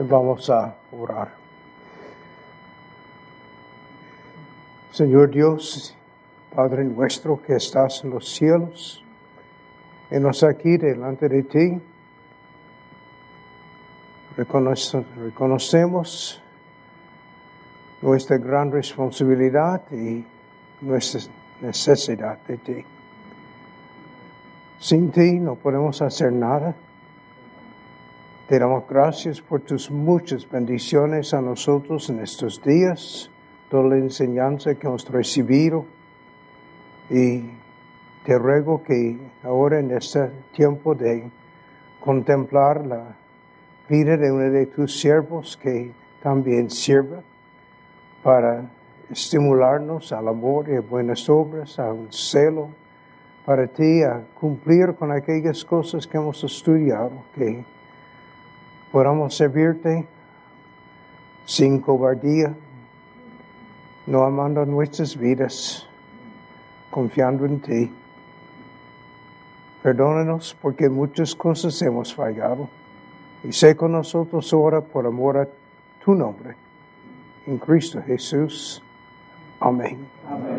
Vamos a orar. Señor Dios, Padre nuestro que estás en los cielos, nos aquí delante de ti, reconocemos nuestra gran responsabilidad y nuestra necesidad de ti. Sin ti no podemos hacer nada. Te damos gracias por tus muchas bendiciones a nosotros en estos días, toda la enseñanza que hemos recibido. Y te ruego que ahora en este tiempo de contemplar la vida de uno de tus siervos que también sirva para estimularnos al amor y a buenas obras, a un celo para ti, a cumplir con aquellas cosas que hemos estudiado, que podamos servirte sin cobardía, no amando nuestras vidas, confiando en ti. Perdónanos porque muchas cosas hemos fallado y sé con nosotros ahora por amor a tu nombre. En Cristo Jesús. Amén. Amén.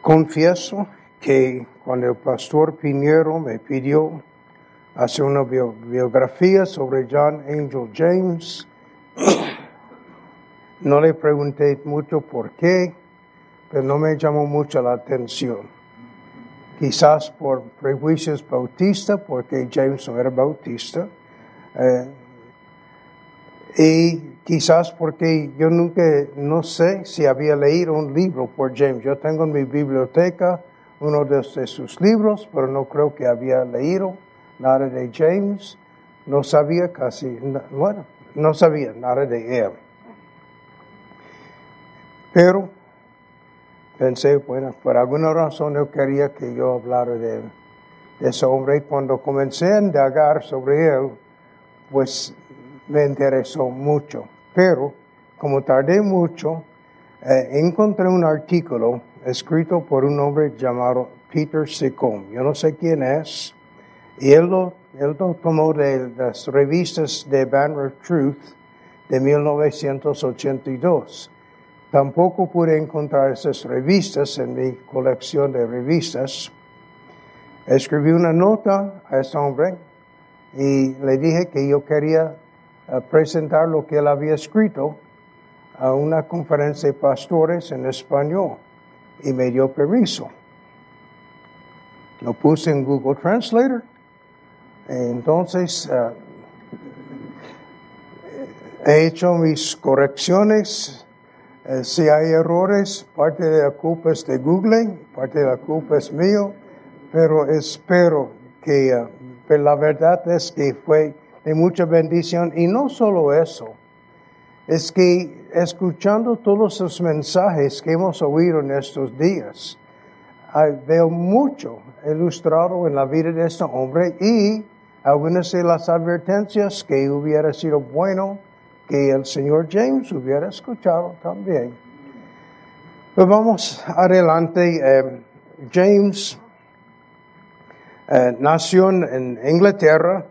Confieso que cuando el pastor Piñero me pidió hacer una biografía sobre John Angel James, no le pregunté mucho por qué, pero no me llamó mucho la atención. Quizás por prejuicios bautistas, porque James no era bautista. Eh, y quizás porque yo nunca, no sé si había leído un libro por James. Yo tengo en mi biblioteca uno de, sus libros, pero no creo que había leído nada de James. No sabía casi, bueno, no sabía nada de él. Pero pensé, bueno, por alguna razón yo quería que yo hablara de, de ese hombre. Y cuando comencé a indagar sobre él, pues me interesó mucho. Pero, como tardé mucho, eh, encontré un artículo escrito por un hombre llamado Peter Secom. Yo no sé quién es. Y él lo, él lo tomó de las revistas de Banner Truth de 1982. Tampoco pude encontrar esas revistas en mi colección de revistas. Escribí una nota a ese hombre y le dije que yo quería presentar lo que él había escrito a una conferencia de pastores en español y me dio permiso. Lo puse en Google Translator. Entonces, eh, he hecho mis correcciones. Eh, si hay errores, parte de la culpa es de Google, parte de la culpa es mío, pero espero que, pero la verdad es que fue de mucha bendición. Y no solo eso, es que escuchando todos los mensajes que hemos oído en estos días, veo mucho ilustrado en la vida de este hombre y algunas de las advertencias que hubiera sido bueno que el señor James hubiera escuchado también. Pues vamos adelante. Eh, James eh, nació en Inglaterra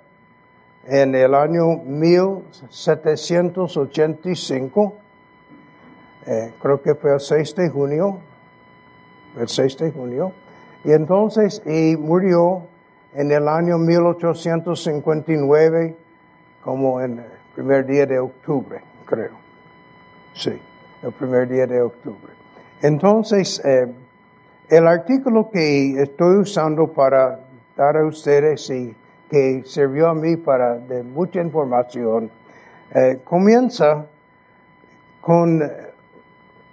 en el año 1785, eh, creo que fue el 6 de junio, el 6 de junio, y entonces y murió en el año 1859, como en el primer día de octubre, creo. Sí, el primer día de octubre. Entonces, eh, el artículo que estoy usando para dar a ustedes y que sirvió a mí para de mucha información, eh, comienza con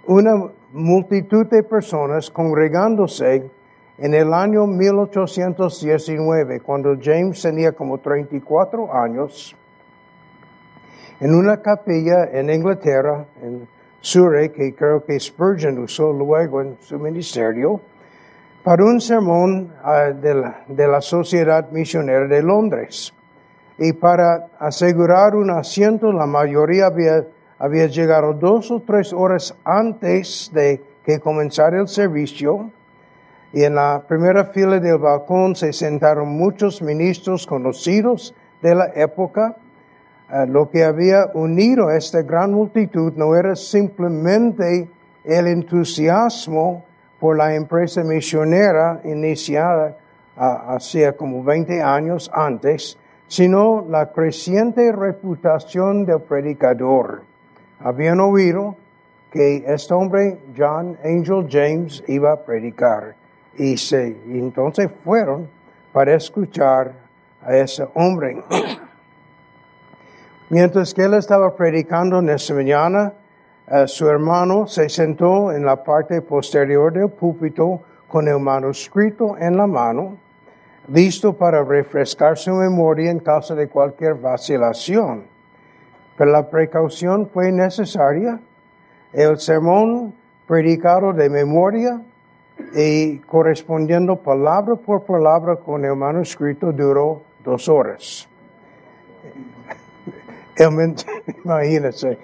una multitud de personas congregándose en el año 1819, cuando James tenía como 34 años, en una capilla en Inglaterra, en Surrey, que creo que Spurgeon usó luego en su ministerio, para un sermón ah, de, la, Sociedad Misionera de Londres. Y para asegurar un asiento, la mayoría había, había llegado dos o tres horas antes de que comenzara el servicio. y en la primera fila del balcón se sentaron muchos ministros conocidos de la época. Eh, lo que había unido a esta gran multitud no era simplemente el entusiasmo por la empresa misionera iniciada hacía como 20 años antes, sino la creciente reputación del predicador. Habían oído que este hombre, John Angel James, iba a predicar y, se, entonces fueron para escuchar a ese hombre. Mientras que él estaba predicando en esa mañana, eh, su hermano se sentó en la parte posterior del púlpito con el manuscrito en la mano, listo para refrescar su memoria en caso de cualquier vacilación. Pero la precaución fue necesaria. El sermón predicado de memoria y correspondiendo palabra por palabra con el manuscrito duró dos horas. El, imagínense,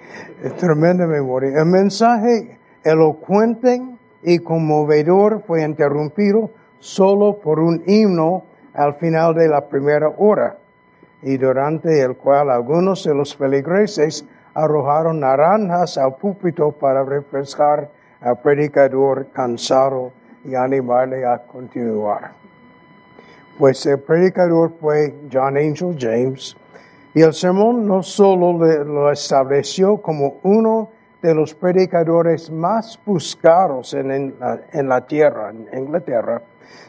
tremenda memoria. El mensaje elocuente y conmovedor fue interrumpido solo por un himno al final de la primera hora, y durante el cual algunos de los feligreses arrojaron naranjas al púlpito para refrescar al predicador cansado y animarle a continuar. Pues el predicador fue John Angel James, y el sermón no solo lo estableció como uno de los predicadores más buscados en, la, tierra, en Inglaterra,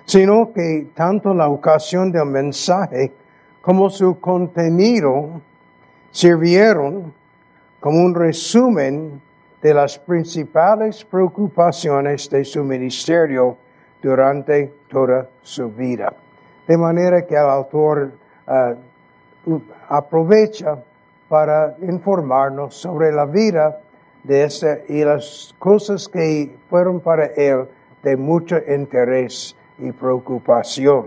sino que tanto la ocasión del mensaje como su contenido sirvieron como un resumen de las principales preocupaciones de su ministerio durante toda su vida. De manera que el autor uh, aprovecha para informarnos sobre la vida de este y las cosas que fueron para él de mucho interés y preocupación.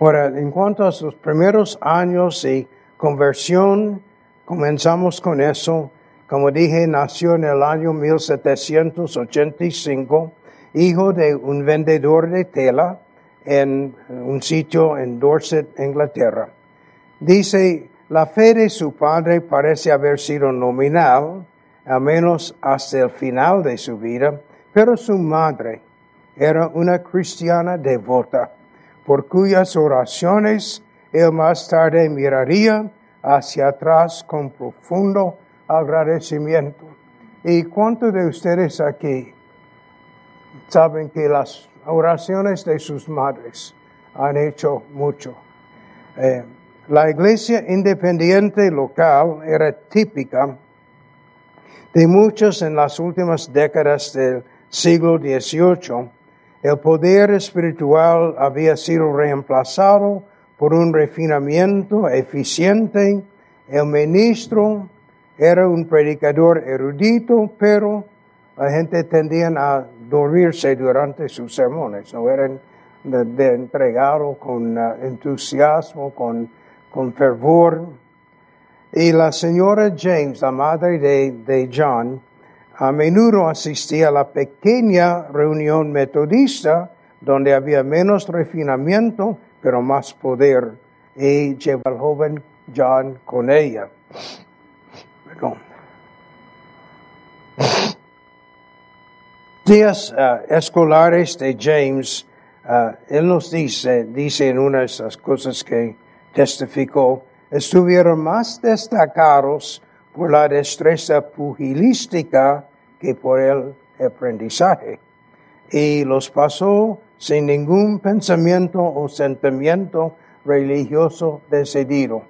Ahora, en cuanto a sus primeros años y conversión, comenzamos con eso. Como dije, nació en el año 1785, hijo de un vendedor de tela en un sitio en Dorset, Inglaterra. Dice, la fe de su padre parece haber sido nominal, al menos hasta el final de su vida, pero su madre era una cristiana devota, por cuyas oraciones él más tarde miraría hacia atrás con profundo agradecimiento. ¿Y cuántos de ustedes aquí saben que las oraciones de sus madres han hecho mucho. Eh, la iglesia independiente local era típica de muchos en las últimas décadas del siglo XVIII. El poder espiritual había sido reemplazado por un refinamiento eficiente. El ministro era un predicador erudito, pero la gente tendía a dormirse durante sus sermones, no eran de, entregado con uh, entusiasmo, con, fervor. Y la señora James, la madre de, de John, a menudo asistía a la pequeña reunión metodista donde había menos refinamiento, pero más poder, y lleva al joven John con ella. Perdón días uh, escolares de James, uh, él nos dice, dice en una de esas cosas que testificó, estuvieron más destacados por la destreza pugilística que por el aprendizaje. Y los pasó sin ningún pensamiento o sentimiento religioso decidido.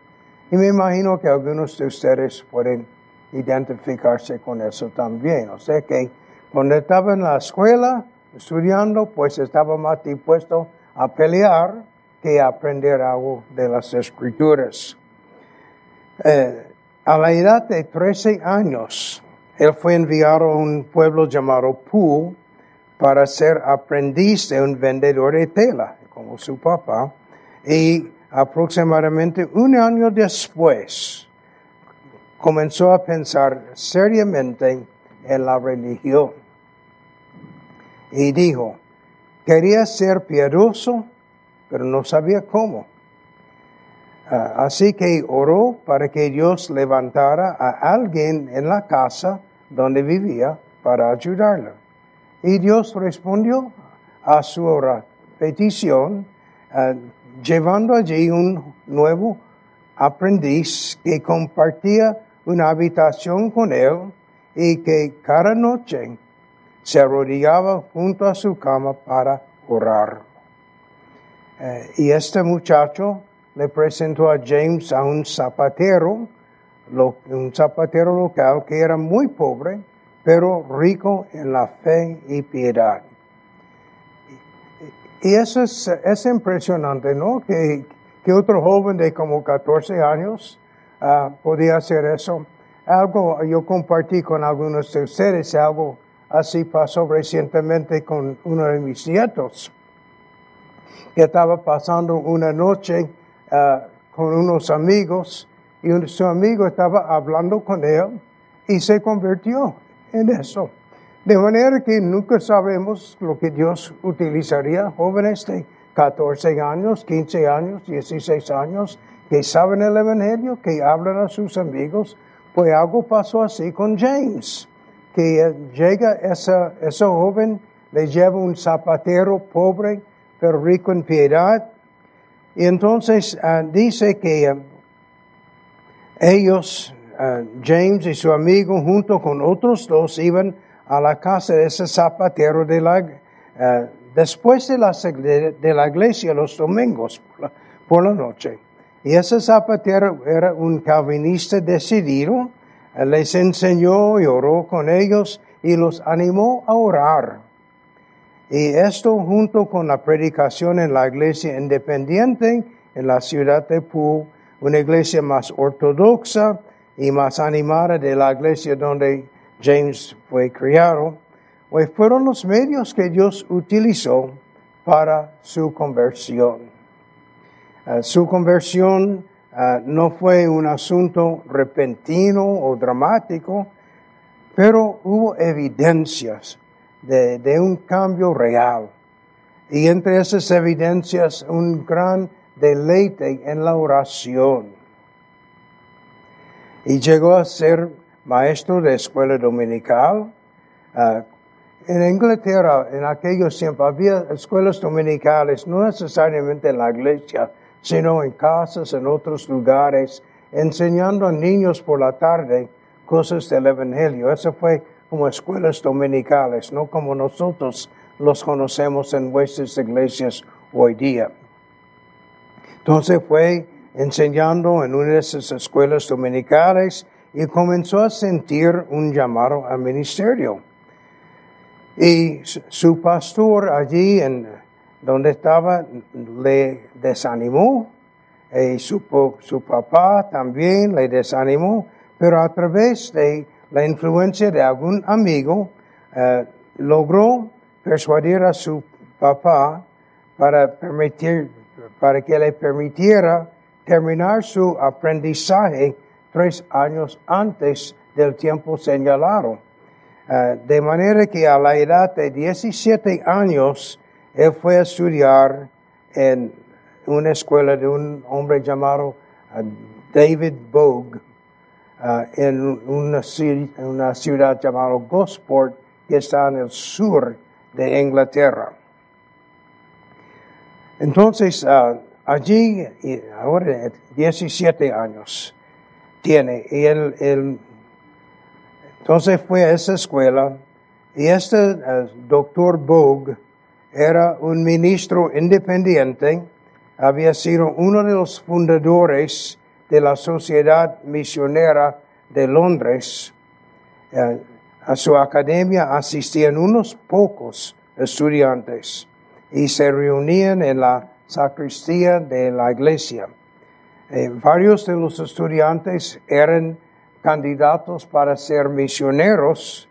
Y me imagino que algunos de ustedes pueden identificarse con eso también. O sea que cuando estaba en la escuela estudiando, pues estaba más dispuesto a pelear que a aprender algo de las escrituras. Eh, a la edad de 13 años, él fue enviado a un pueblo llamado Poole para ser aprendiz de un vendedor de tela, como su papá, y aproximadamente un año después comenzó a pensar seriamente en la religión y dijo, quería ser piadoso, pero no sabía cómo. Ah, así que oró para que Dios levantara a alguien en la casa donde vivía para ayudarla. Y Dios respondió a su petición, ah, llevando allí un nuevo aprendiz que compartía una habitación con él y que cada noche se arrodillaba junto a su cama para orar. Eh, y este muchacho le presentó a James a un zapatero, un zapatero local que era muy pobre, pero rico en la fe y piedad. Y eso es, impresionante, ¿no? Que, que, otro joven de como 14 años uh, podía hacer eso. Algo, yo compartí con algunos de ustedes, algo así pasó recientemente con uno de mis nietos, que estaba pasando una noche uh, con unos amigos y su amigo estaba hablando con él y se convirtió en eso. De manera que nunca sabemos lo que Dios utilizaría, jóvenes de 14 años, 15 años, 16 años, que saben el Evangelio, que hablan a sus amigos, pues algo pasó así con James, que llega esa, ese joven, le lleva un zapatero pobre, pero rico en piedad, y entonces ah, dice que ah, ellos, ah, James y su amigo, junto con otros dos, iban a la casa de ese zapatero de la, después de la, de la, iglesia los domingos por la, noche. Y ese zapatero era un calvinista decidido, les enseñó y oró con ellos y los animó a orar. Y esto junto con la predicación en la iglesia independiente en la ciudad de Pú, una iglesia más ortodoxa y más animada de la iglesia donde James fue criado, pues fueron los medios que Dios utilizó para su conversión. Ah, su conversión ah, no fue un asunto repentino o dramático, pero hubo evidencias de, un cambio real. Y entre esas evidencias, un gran deleite en la oración. Y llegó a ser maestro de escuela dominical. Uh, en Inglaterra, en aquellos tiempos, había escuelas dominicales, no necesariamente en la iglesia, sino en casas, en otros lugares, enseñando a niños por la tarde cosas del Evangelio. Eso fue como escuelas dominicales, no como nosotros los conocemos en nuestras iglesias hoy día. Entonces fue enseñando en una de esas escuelas dominicales y comenzó a sentir un llamado al ministerio. Y su pastor allí en donde estaba le desanimó y su, su papá también le desanimó, pero a través de la influencia de algún amigo eh, logró persuadir a su papá para permitir para que le permitiera terminar su aprendizaje tres años antes del tiempo señalado. Eh, de manera que a la edad de 17 años, él fue a estudiar en una escuela de un hombre llamado eh, David Bogue, eh, en una, una, ciudad llamada Gosport, que está en el sur de Inglaterra. Entonces, allí, ahora 17 años, tiene. Y él, entonces fue a esa escuela y este eh, doctor Bogue era un ministro independiente, había sido uno de los fundadores de la Sociedad Misionera de Londres. Eh, a su academia asistían unos pocos estudiantes y se reunían en la sacristía de la iglesia. Eh, varios de los estudiantes eran candidatos para ser misioneros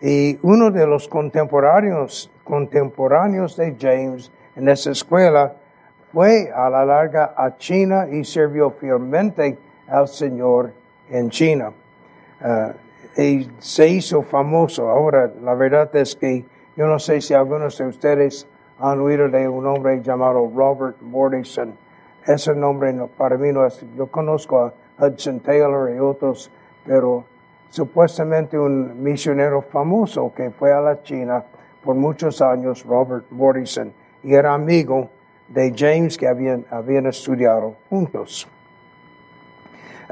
y uno de los contemporáneos, contemporáneos de James en esa escuela fue a la larga a China y sirvió fielmente al Señor en China. Eh, y se hizo famoso. Ahora, la verdad es que yo no sé si algunos de ustedes han oído de un hombre llamado Robert Morrison. Ese nombre no, para mí no es, yo conozco a Hudson Taylor y otros, pero supuestamente un misionero famoso que fue a la China por muchos años, Robert Morrison, y era amigo de James que habían, habían estudiado juntos.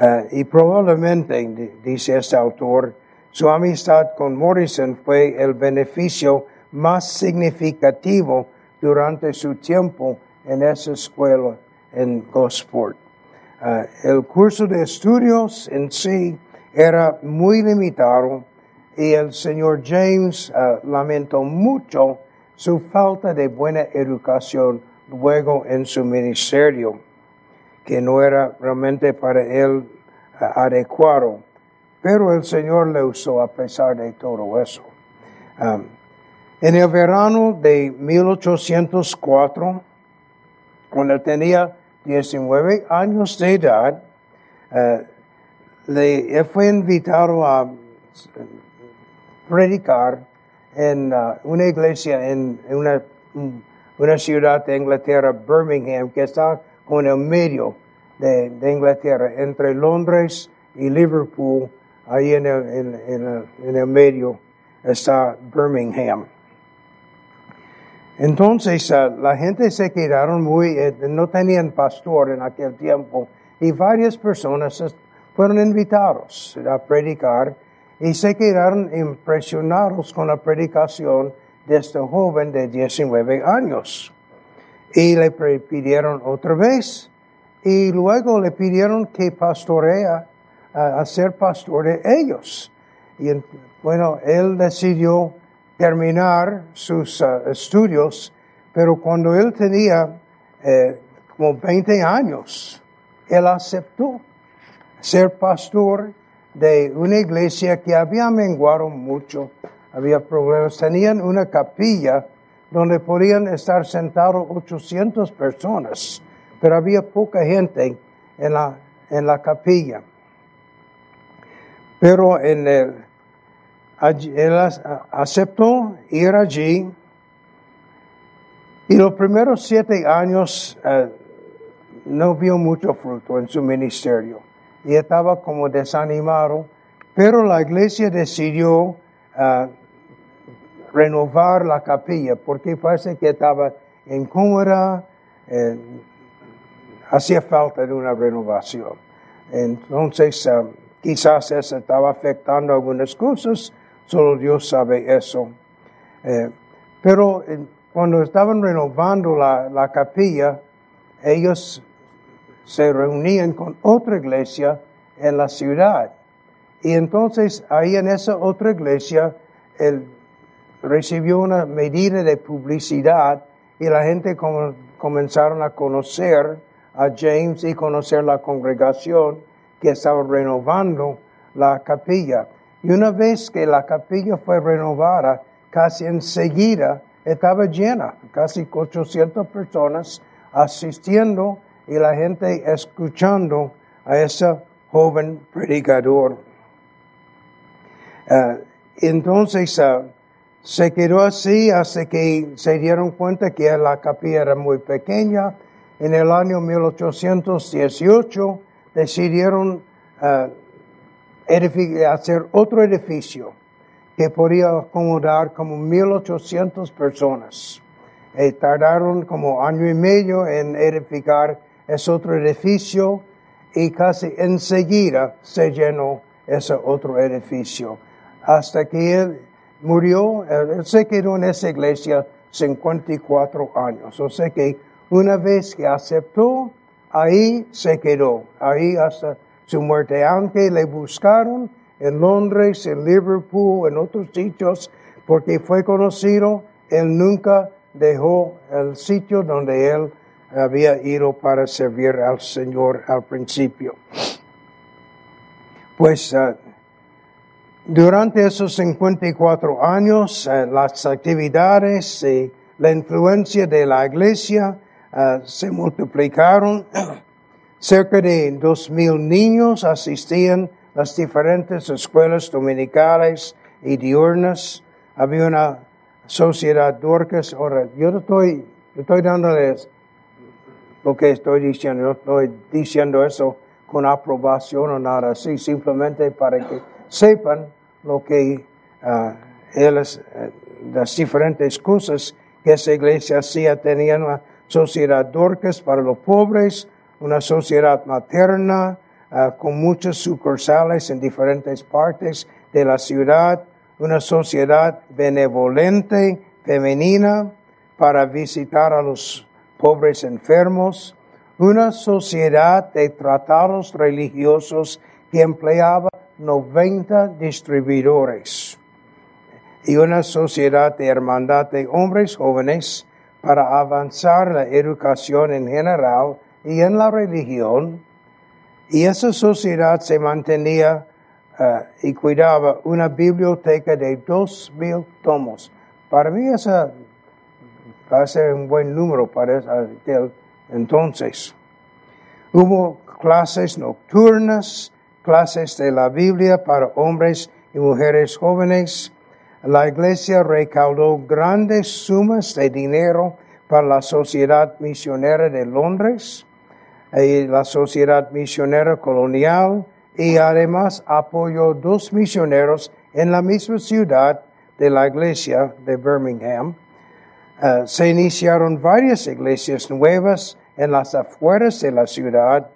Eh, y probablemente, dice este autor, su amistad con Morrison fue el beneficio más significativo durante su tiempo en esa escuela en Gosport. Uh, el curso de estudios en sí era muy limitado y el señor James uh, lamentó mucho su falta de buena educación luego en su ministerio, que no era realmente para él uh, adecuado. Pero el Señor le usó a pesar de todo eso. En el verano de 1804, cuando tenía 19 años de edad, uh, le fue invitado a predicar en uh, una iglesia en una, una, ciudad de Inglaterra, Birmingham, que está con el medio de, de Inglaterra, entre Londres y Liverpool, ahí en el, en, el, en el medio está Birmingham. Entonces uh, la gente se quedaron muy, eh, no tenían pastor en aquel tiempo y varias personas fueron invitados a predicar y se quedaron impresionados con la predicación de este joven de 19 años. Y le pidieron otra vez y luego le pidieron que pastorea a, ser pastor de ellos. Y bueno, él decidió terminar sus uh, estudios, pero cuando él tenía eh, como 20 años, él aceptó ser pastor de una iglesia que había menguado mucho, había problemas, tenían una capilla donde podían estar sentados 800 personas, pero había poca gente en la, en la capilla. Pero en el, él aceptó ir allí y los primeros siete años eh, no vio mucho fruto en su ministerio y estaba como desanimado, pero la iglesia decidió eh, renovar la capilla porque parece que estaba incómoda, eh, hacía falta de una renovación. Entonces, Quizás eso estaba afectando algunas cosas, solo Dios sabe eso. Eh, pero eh, cuando estaban renovando la, la capilla, ellos se reunían con otra iglesia en la ciudad. Y entonces ahí en esa otra iglesia, él recibió una medida de publicidad y la gente comenzaron a conocer a James y conocer la congregación que estaba renovando la capilla. Y una vez que la capilla fue renovada, casi enseguida estaba llena, casi 800 personas asistiendo y la gente escuchando a ese joven predicador. Eh, entonces uh, se quedó así hasta que se dieron cuenta que la capilla era muy pequeña. En el año 1818 decidieron uh, hacer otro edificio que podía acomodar como 1.800 personas. Tardaron como año y medio en edificar ese otro edificio y casi enseguida se llenó ese otro edificio. Hasta que él murió, él se quedó en esa iglesia 54 años. O sea que una vez que aceptó ahí se quedó, ahí hasta su muerte, aunque le buscaron en Londres, en Liverpool, en otros sitios, porque fue conocido, él nunca dejó el sitio donde él había ido para servir al Señor al principio. Pues ah, durante esos 54 años, ah, las actividades y la influencia de la iglesia Ah, se multiplicaron. Cerca de dos mil niños asistían a las diferentes escuelas dominicales y diurnas. Había una Sociedad Dorcas. Ahora, yo estoy, yo estoy dándoles lo que estoy diciendo, no estoy diciendo eso con aprobación o nada así, simplemente para que sepan lo que uh, las diferentes cosas que esa iglesia hacía, tenía una sociedad Dorcas para los pobres, una sociedad materna, uh, con muchas sucursales en diferentes partes de la ciudad, una sociedad benevolente, femenina, para visitar a los pobres enfermos, una sociedad de tratados religiosos que empleaba 90 distribuidores y una sociedad de hermandad de hombres jóvenes para avanzar la educación en general y en la religión. Y esa sociedad se mantenía uh, y cuidaba una biblioteca de dos mil tomos. Para mí esa va un buen número para aquel entonces. Hubo clases nocturnas, clases de la Biblia para hombres y mujeres jóvenes. La iglesia recaudó grandes sumas de dinero para la Sociedad Misionera de Londres y la Sociedad Misionera Colonial y además apoyó dos misioneros en la misma ciudad de la iglesia de Birmingham. Uh, se iniciaron varias iglesias nuevas en las afueras de la ciudad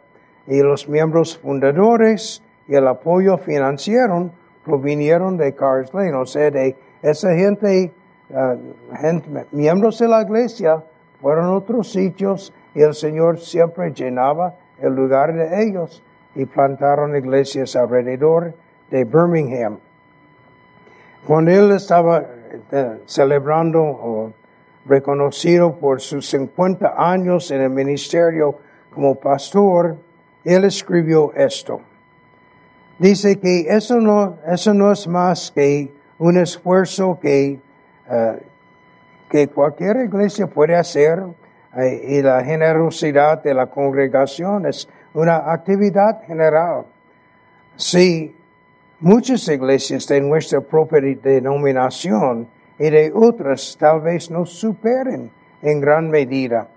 y los miembros fundadores y el apoyo financiero provinieron de Cars Lane, o sea, de esa gente, uh, gente, miembros de la iglesia fueron a otros sitios y el Señor siempre llenaba el lugar de ellos y plantaron iglesias alrededor de Birmingham. Cuando él estaba uh, celebrando o reconocido por sus 50 años en el ministerio como pastor, él escribió esto. Dice que eso no, eso no es más que un esfuerzo que, uh, que cualquier iglesia puede hacer uh, y la generosidad de la congregación es una actividad general. Si muchas iglesias de nuestra propia denominación y de otras tal vez nos superen en gran medida.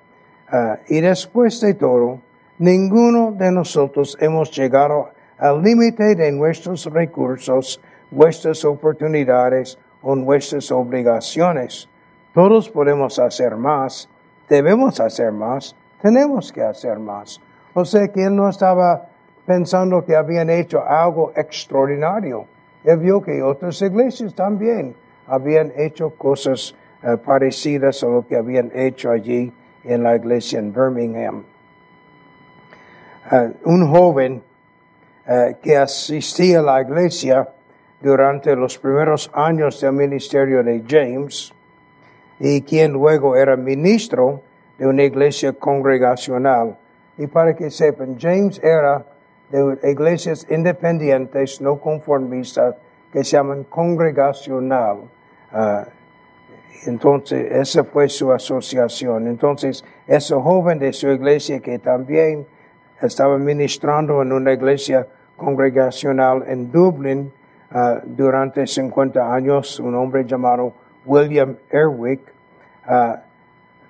Uh, y después de todo, ninguno de nosotros hemos llegado al límite de nuestros recursos, nuestras oportunidades o nuestras obligaciones. Todos podemos hacer más, debemos hacer más, tenemos que hacer más. O sea que él no estaba pensando que habían hecho algo extraordinario. Él vio que otras iglesias también habían hecho cosas uh, parecidas a lo que habían hecho allí en la iglesia en Birmingham. Uh, un joven uh, que asistía a la iglesia durante los primeros años del ministerio de James y quien luego era ministro de una iglesia congregacional. Y para que sepan, James era de iglesias independientes, no conformistas, que se llaman congregacional. Uh, entonces, esa fue su asociación. Entonces, ese joven de su iglesia que también estaba ministrando en una iglesia congregacional en Dublín uh, durante 50 años, un hombre llamado William Erwick, uh,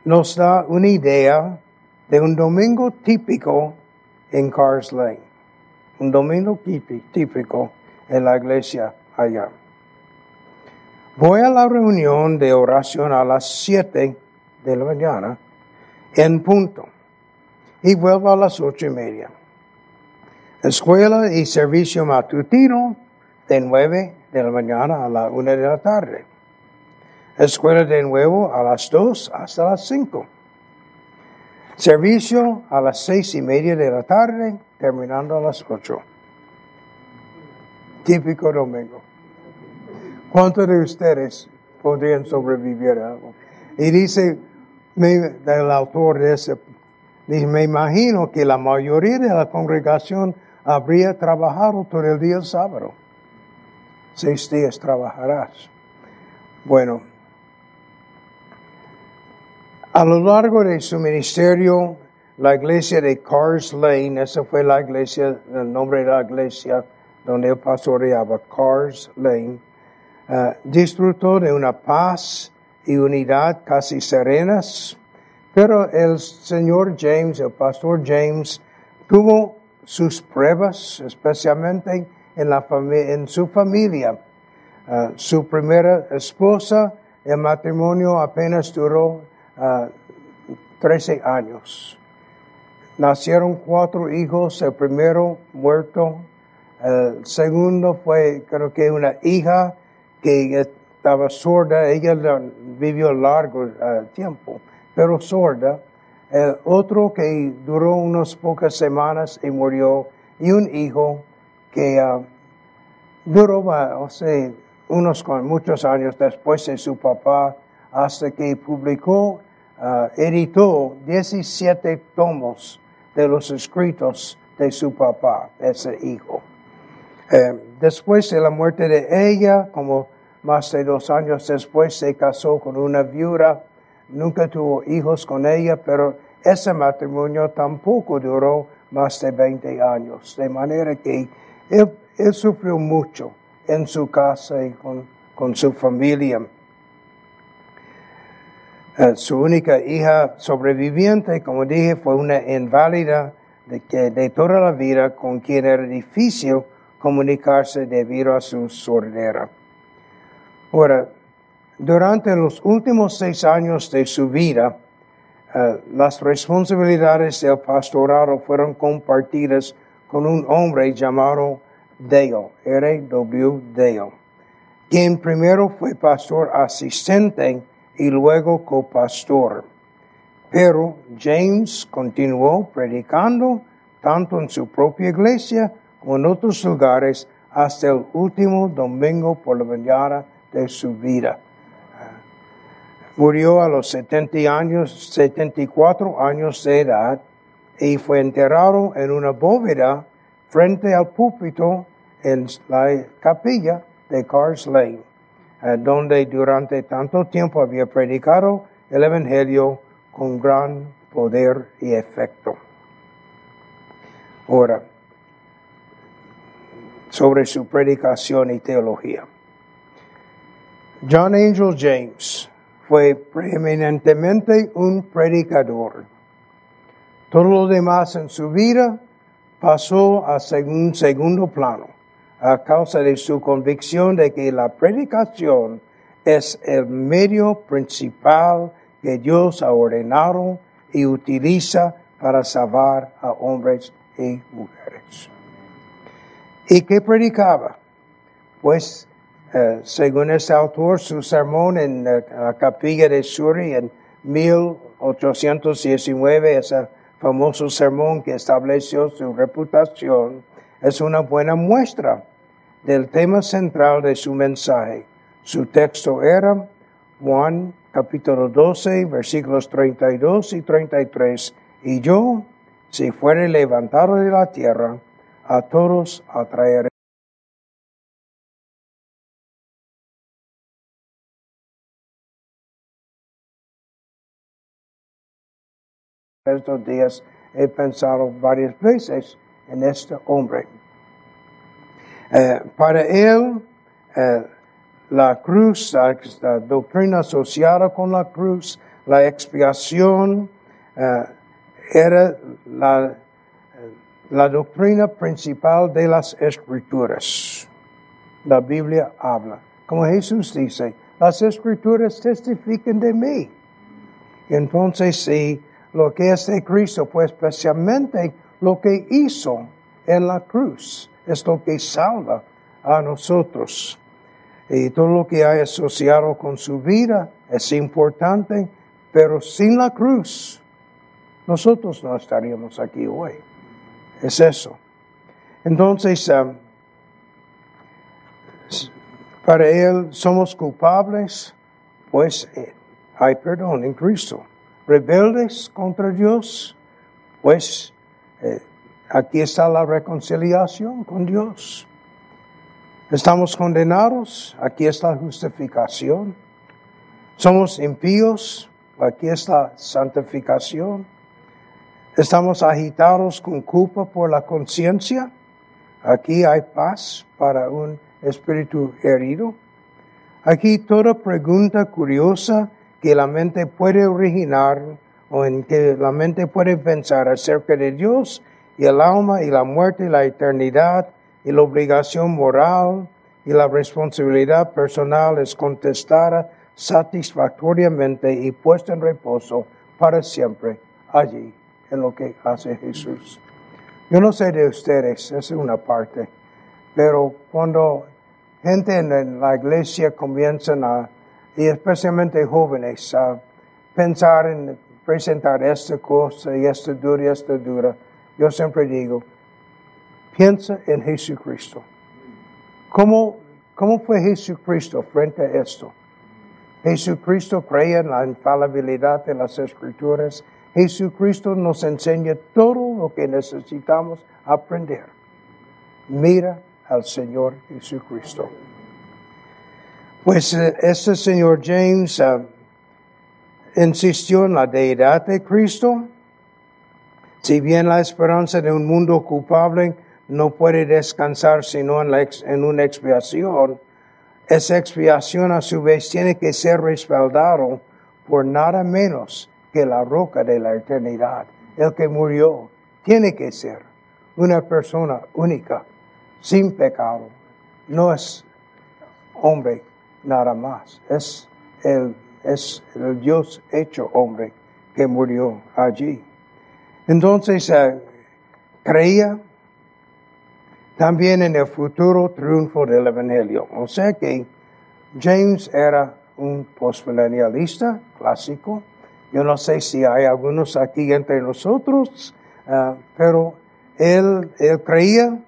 nos da una idea de un domingo típico en Cars Lane. Un domingo típico en la iglesia allá. Voy a la reunión de oración a las 7 de la mañana en punto y vuelvo a las ocho y media. Escuela y servicio matutino de 9 de la mañana a la 1 de la tarde. Escuela de nuevo a las 2 hasta las 5. Servicio a las seis y media de la tarde, terminando a las 8. Típico domingo. ¿Cuántos de ustedes podrían sobrevivir a algo? Y dice el autor de ese, dice, me imagino que la mayoría de la congregación habría trabajado todo el día el sábado. Seis días trabajarás. Bueno, a lo largo de su ministerio, la iglesia de Cars Lane, esa fue la iglesia, el nombre de la iglesia donde él pastoreaba, Cars Lane, uh, disfrutó de una paz y unidad casi serenas, pero el señor James, el pastor James, tuvo sus pruebas, especialmente en, la en su familia. Uh, su primera esposa, el matrimonio apenas duró uh, 13 años. Nacieron cuatro hijos, el primero muerto, el segundo fue creo que una hija que estaba sorda, ella vivió largo uh, tiempo, pero sorda. Otro que duró unas pocas semanas y murió, y un hijo que uh, duró, o sea, unos con muchos años después de su papá, hasta que publicó, uh, editó 17 tomos de los escritos de su papá, ese hijo. Eh, después de la muerte de ella, como más de dos años después, se casó con una viuda. Nunca tuvo hijos con ella, pero ese matrimonio tampoco duró más de 20 años. De manera que él, sufrió mucho en su casa y con, con su familia. Eh, su única hija sobreviviente, como dije, fue una inválida de, que, de toda la vida con quien era difícil comunicarse debido a su sordera. Ahora, durante los últimos seis años de su vida, eh, las responsabilidades del pastorado fueron compartidas con un hombre llamado Dale, R.W. Dale, quien primero fue pastor asistente y luego copastor. Pero James continuó predicando tanto en su propia iglesia en otros lugares hasta el último domingo por la mañana de su vida. Murió a los 70 años, 74 años de edad y fue enterrado en una bóveda frente al púlpito en la capilla de Cars Lane. Eh, donde durante tanto tiempo había predicado el Evangelio con gran poder y efecto. Ahora, sobre su predicación y teología. John Angel James fue preeminentemente un predicador. Todo lo demás en su vida pasó a un segundo plano a causa de su convicción de que la predicación es el medio principal que Dios ha ordenado y utiliza para salvar a hombres y mujeres. ¿Y qué predicaba? Pues, eh, según este autor, su sermón en eh, la capilla de Suri en 1819, ese famoso sermón que estableció su reputación, es una buena muestra del tema central de su mensaje. Su texto era Juan capítulo 12, versículos 32 y 33. Y yo, si fuere levantado de la tierra, a todos atraeré. Estos días he pensado varias veces en este hombre. Eh, para él, eh, la cruz, la, doctrina asociada con la cruz, la expiación, eh, era la, la doctrina principal de las escrituras. La Biblia habla. Como Jesús dice, las escrituras testifican de mí. Entonces, si lo que es de Cristo, pues especialmente lo que hizo en la cruz, es lo que salva a nosotros. Y todo lo que hay asociado con su vida es importante, pero sin la cruz, nosotros no estaríamos aquí hoy. Es eso. Entonces, um, para Él somos culpables, pues eh, hay perdón en Cristo. Rebeldes contra Dios, pues eh, Aquí está la reconciliación con Dios. Estamos condenados, aquí está justificación. Somos impíos, aquí está santificación. Estamos agitados con culpa por la conciencia, aquí hay paz para un espíritu herido. Aquí toda pregunta curiosa que la mente puede originar o en que la mente puede pensar acerca de Dios y el alma y la muerte y la eternidad y la obligación moral y la responsabilidad personal es contestada satisfactoriamente y puesta en reposo para siempre allí en lo que hace Jesús. Yo no sé de ustedes, es una parte, pero cuando gente en la iglesia comienzan a, y especialmente jóvenes, a pensar en presentar esta cosa y esta dura y esta dura, yo siempre digo, piensa en Jesucristo. ¿Cómo, cómo fue Jesucristo frente a esto? Jesucristo creía en la infalibilidad de las escrituras. Jesucristo nos enseña todo lo que necesitamos aprender. Mira al Señor Jesucristo. Pues eh, este señor James uh, insistió en la deidad de Cristo. Si bien la esperanza de un mundo culpable no puede descansar sino en, la ex, en una expiación, esa expiación a su vez tiene que ser respaldado por nada menos que la roca de la eternidad. El que murió tiene que ser una persona única, sin pecado. No es hombre nada más. Es el, es el Dios hecho hombre que murió allí. Entonces, uh, creía también en el futuro triunfo del Evangelio. O sea que James era un postmilenialista clásico. Yo no sé si hay algunos aquí entre nosotros, uh, pero él, él creía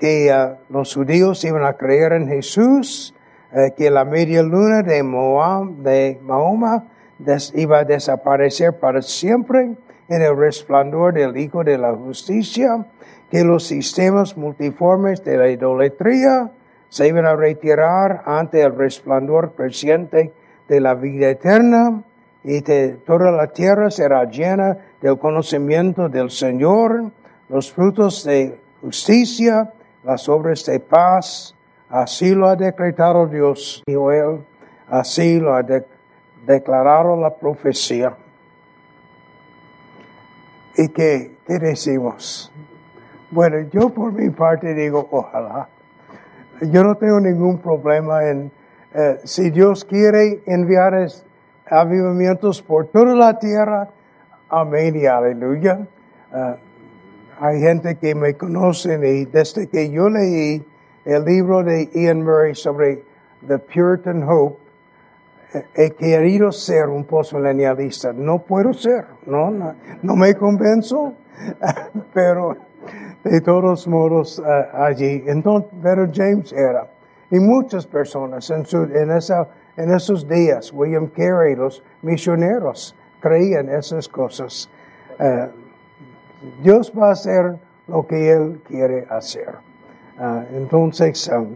que uh, los judíos iban a creer en Jesús, uh, que la media luna de, Moab, de Mahoma iba a desaparecer para siempre en el resplandor del Hijo de la Justicia, que los sistemas multiformes de la idolatría se iban a retirar ante el resplandor creciente de la vida eterna y que toda la tierra será llena del conocimiento del Señor, los frutos de justicia, las obras de paz. Así lo ha decretado Dios, y él, así lo ha de declarado la profecía. ¿Y qué, qué decimos? Bueno, yo por mi parte digo, ojalá. Yo no tengo ningún problema en, eh, si Dios quiere enviar avivamientos por toda la tierra, amén y aleluya. Uh, hay gente que me conoce y desde que yo leí el libro de Ian Murray sobre The Puritan Hope, he querido ser un postmilenialista. No puedo ser, no, no, no me convenzo, pero de todos modos uh, allí. Entonces, pero James era. Y muchas personas en, su, en, esa, en esos días, William Carey, los misioneros, creían esas cosas. Uh, Dios va a hacer lo que Él quiere hacer. Uh, entonces, um,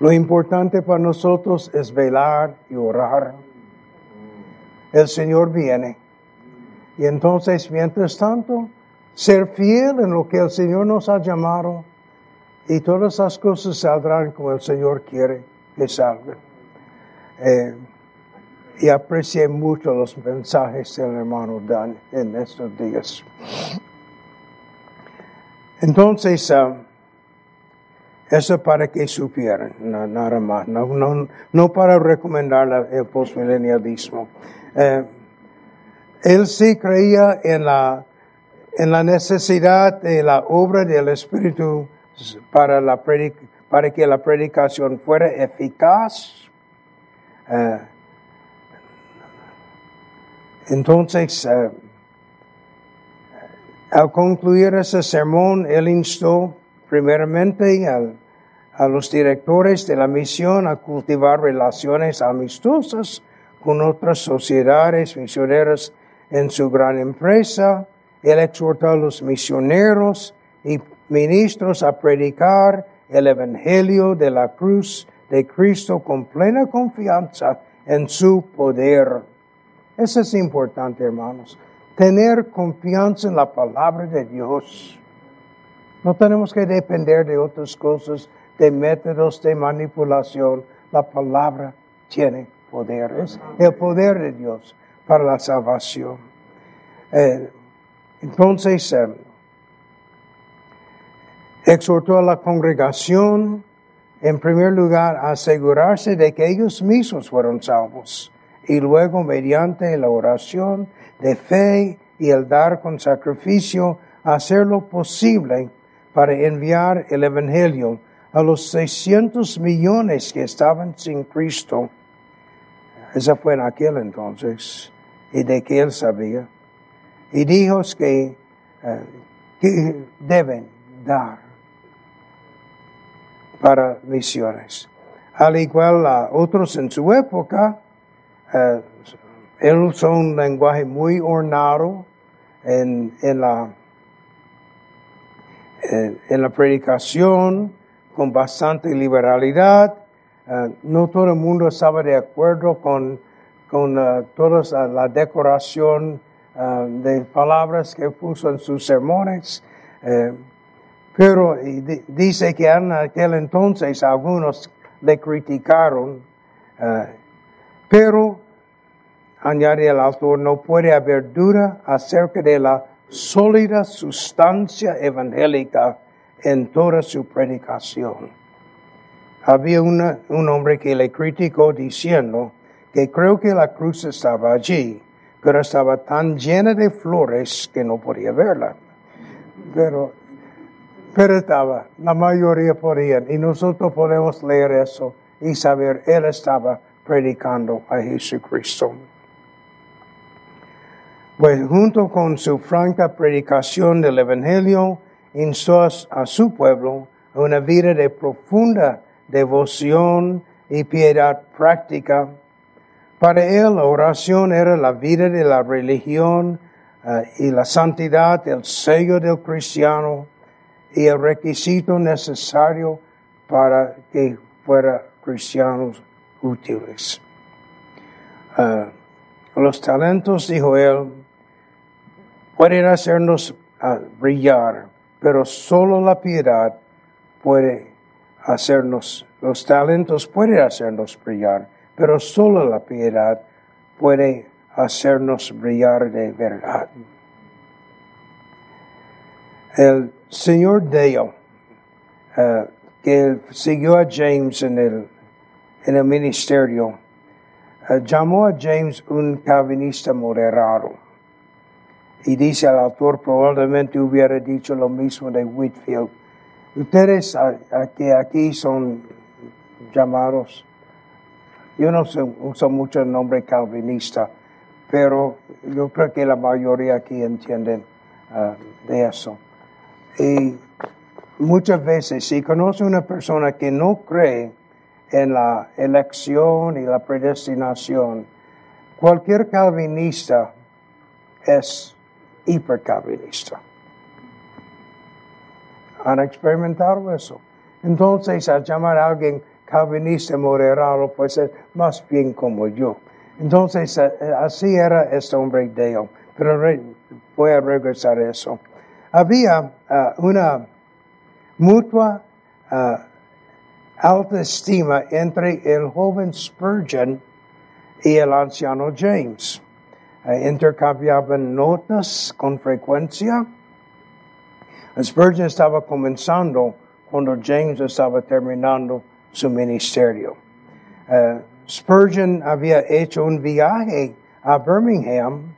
lo importante para nosotros es velar y orar. El Señor viene. Y entonces, mientras tanto, ser fiel en lo que el Señor nos ha llamado y todas las cosas saldrán como el Señor quiere que salgan. Eh, y aprecié mucho los mensajes del hermano Dan en estos días. Entonces, uh, eso para que supieran, nada más, no, no, no para recomendar el postmilenialismo. Eh, él sí creía en la en la necesidad de la obra del Espíritu para, la para que la predicación fuera eficaz. Uh, entonces, uh, al concluir ese sermón, él instó primeramente a los directores de la misión a cultivar relaciones amistosas con otras sociedades misioneras en su gran empresa, él exhortó a los misioneros y ministros a predicar el Evangelio de la cruz de Cristo con plena confianza en su poder. Eso es importante, hermanos. Tener confianza en la palabra de Dios. No tenemos que depender de otras cosas, de métodos de manipulación, la palabra tiene poder. Es el poder de Dios para la salvación. Eh, entonces, eh, exhortó a la congregación, en primer lugar, asegurarse de que ellos mismos fueron salvos y luego mediante la oración de fe y el dar con sacrificio, hacer lo posible para enviar el Evangelio a los 600 millones que estaban sin Cristo. Esa fue en aquel entonces, y de que él sabía. Y dijo que, eh, que deben dar para misiones. Al igual a otros en su época, eh, él usó un lenguaje muy ornado en, en la, en, la predicación, con bastante liberalidad. Eh, no todo el mundo estaba de acuerdo con, con uh, toda la decoración de palabras que puso en sus sermones. Pero dice que en aquel entonces algunos le criticaron, pero añade el autor, no puede haber duda acerca de la sólida sustancia evangélica en toda su predicación. Había un hombre que le criticó diciendo que creo que la cruz estaba allí, pero estaba tan llena de flores que no podía verla. Pero, pero estaba, la mayoría podían, y nosotros podemos leer eso y saber, él estaba predicando a Jesucristo. Pues junto con su franca predicación del Evangelio, instó a su pueblo a una vida de profunda devoción y piedad práctica. Para él la oración era la vida de la religión eh, y la santidad, el sello del cristiano y el requisito necesario para que fuera cristianos útiles. Eh, los talentos, dijo él, pueden hacernos ah, brillar, pero solo la piedad puede hacernos, los talentos pueden hacernos brillar, pero solo la piedad puede hacernos brillar de verdad. El señor Dale, ah, que siguió a James en el, en el ministerio, ah, llamó a James un calvinista moderado. Y dice el autor, probablemente hubiera dicho lo mismo de Whitfield. Ustedes que aquí son llamados, yo no uso mucho el nombre calvinista, pero yo creo que la mayoría aquí entienden ah, de eso. Y muchas veces, si conoce una persona que no cree en la elección y la predestinación, cualquier calvinista es hipercalvinista. ¿Han experimentado eso? Entonces, al llamar a alguien calvinista moderado, pues es más bien como yo. Entonces, eh, así era este hombre de él. Pero voy a regresar a eso. Había eh, una mutua uh, alta estima entre el joven Spurgeon y el anciano James. Eh, intercambiaban notas con frecuencia. Spurgeon estaba comenzando cuando James estaba terminando su ministerio. Spurgeon había hecho un viaje a Birmingham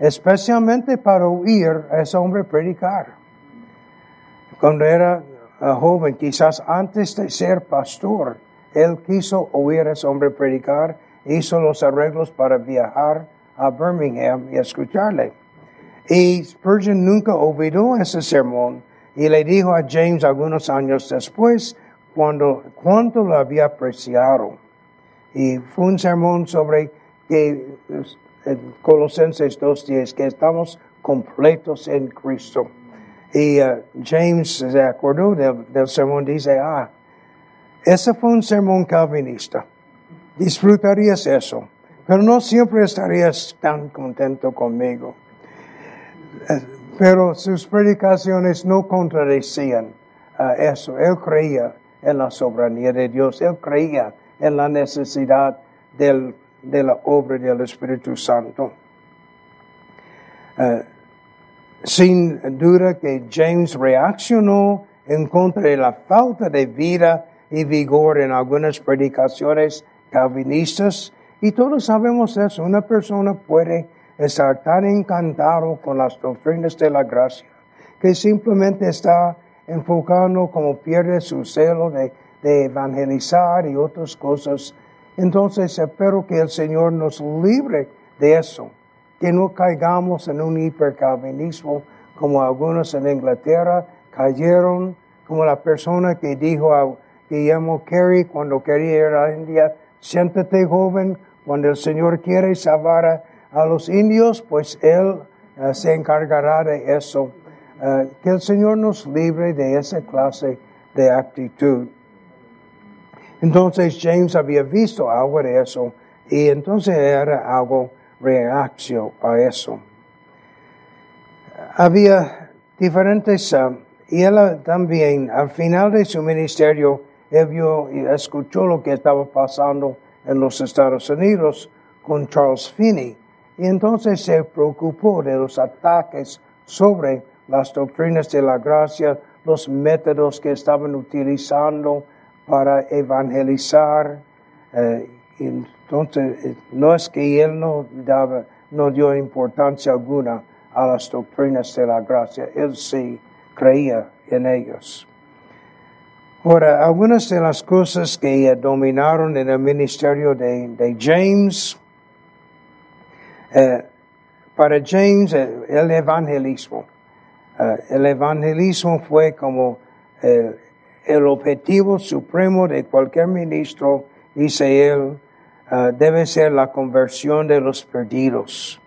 especialmente para oír a ese hombre predicar. Cuando era uh, joven, quizás antes de ser pastor, él quiso oír a ese hombre predicar, hizo los arreglos para viajar a Birmingham y escucharle. Y Spurgeon nunca olvidó ese sermón y le dijo a James algunos años después cuando, cuánto lo había apreciado. Y fue un sermón sobre que en Colosenses 2.10, que estamos completos en Cristo. Y uh, James se acordó del, del sermón, dice, ah, ese fue un sermón calvinista. Disfrutarías eso pero no siempre estarías tan contento conmigo. Eh, pero sus predicaciones no contradecían eh, eso. Él creía en la soberanía de Dios. Él creía en la necesidad del, de la obra del Espíritu Santo. Eh, sin duda que James reaccionó en contra de la falta de vida y vigor en algunas predicaciones calvinistas y todos sabemos eso. Una persona puede estar tan encantado con las doctrinas de la gracia que simplemente está enfocando como pierde su celo de, de evangelizar y otras cosas. Entonces espero que el Señor nos libre de eso, que no caigamos en un hipercalvinismo como algunos en Inglaterra cayeron, como la persona que dijo a Guillermo Carey cuando quería ir a la India, siéntate joven, cuando el Señor quiere salvar a, los indios, pues Él eh, se encargará de eso. Eh, que el Señor nos libre de esa clase de actitud. Entonces James había visto algo de eso y entonces era algo reacción a eso. Había diferentes, uh, y él también al final de su ministerio, él vio y escuchó lo que estaba pasando en los Estados Unidos con Charles Finney. Y entonces se preocupó de los ataques sobre las doctrinas de la gracia, los métodos que estaban utilizando para evangelizar. Eh, entonces, eh, no es que él no, daba, no dio importancia alguna a las doctrinas de la gracia, él sí creía en ellos. Ahora, algunas de las cosas que dominaron en el ministerio de, James, eh, para James el evangelismo. El evangelismo fue como el objetivo supremo de cualquier ministro, dice él, eh, debe ser la conversión de los perdidos.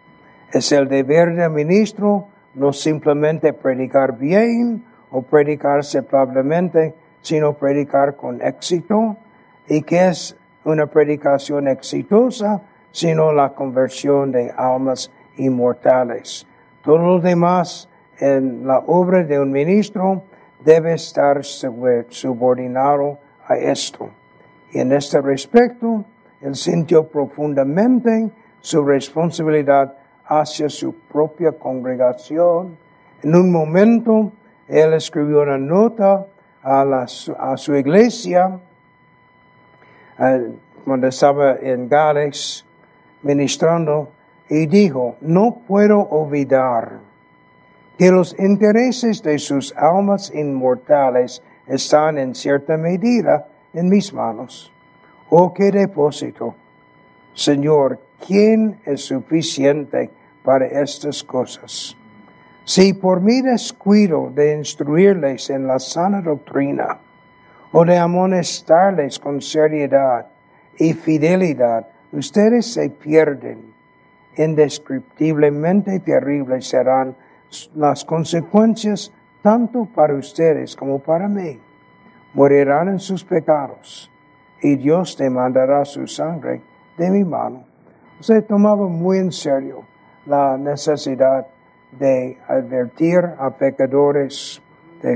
Es el deber del ministro no simplemente predicar bien o predicar aceptablemente, sino predicar con éxito. ¿Y que es una predicación exitosa? Sino la conversión de almas inmortales. Todo lo demás en la obra de un ministro debe estar subordinado a esto. Y en este respecto, él sintió profundamente su responsabilidad hacia su propia congregación. En un momento, él escribió una nota a, a su iglesia eh, cuando estaba en Gales ministrando y dijo, no puedo olvidar que los intereses de sus almas inmortales están en cierta medida en mis manos. Oh, qué depósito. Señor, ¿quién es suficiente para estas cosas? Si por mi descuido de instruirles en la sana doctrina, o de amonestarles con seriedad y fidelidad, ustedes se pierden, indescriptiblemente terribles serán las consecuencias tanto para ustedes como para mí. Morirán en sus pecados y Dios demandará su sangre de mi mano. Se tomaba muy en serio la necesidad de advertir a pecadores de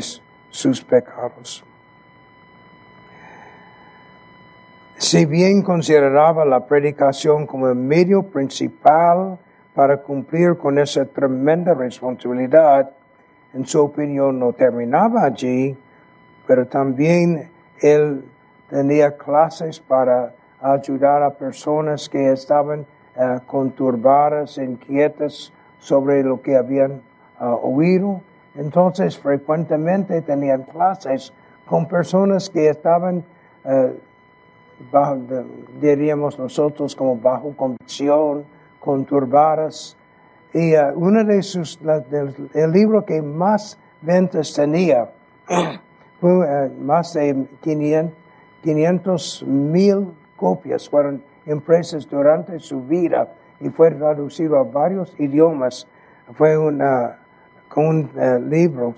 sus pecados. Si bien consideraba la predicación como el medio principal para cumplir con esa tremenda responsabilidad, en su opinión no terminaba allí, pero también él tenía clases para ayudar a personas que estaban uh, conturbadas, inquietas sobre lo que habían uh, oído. Entonces frecuentemente tenían clases con personas que estaban, uh, bajo, diríamos nosotros, como bajo convicción, conturbadas. Y uh, uno de sus, el libro que más ventas tenía fue uh, más de 500 mil copias, fueron impresas durante su vida y fue traducido a varios idiomas. Fue una, un uh, libro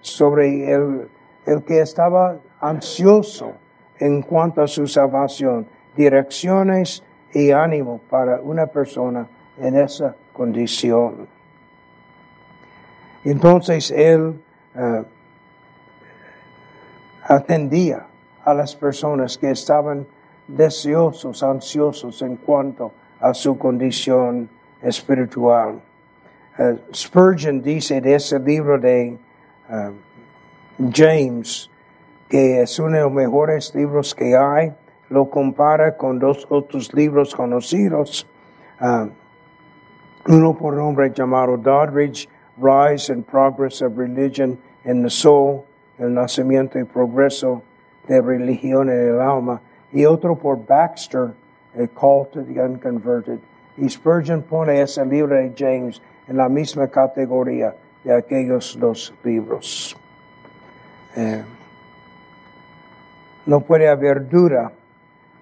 sobre el, el que estaba ansioso en cuanto a su salvación, direcciones y ánimo para una persona en esa condición. Entonces él eh, atendía a las personas que estaban deseosos, ansiosos en cuanto a su condición espiritual. Uh, Spurgeon dice de ese libro de uh, James que es uno de los mejores libros que hay, lo compara con dos otros libros conocidos, uh, uno por nombre llamado Doddridge, Rise and Progress of Religion in the Soul, el nacimiento y progreso de religión en el alma, y otro por Baxter, el Call to the Unconverted. Y Spurgeon pone ese libro de James en la misma categoría de aquellos dos libros. Eh, no puede haber duda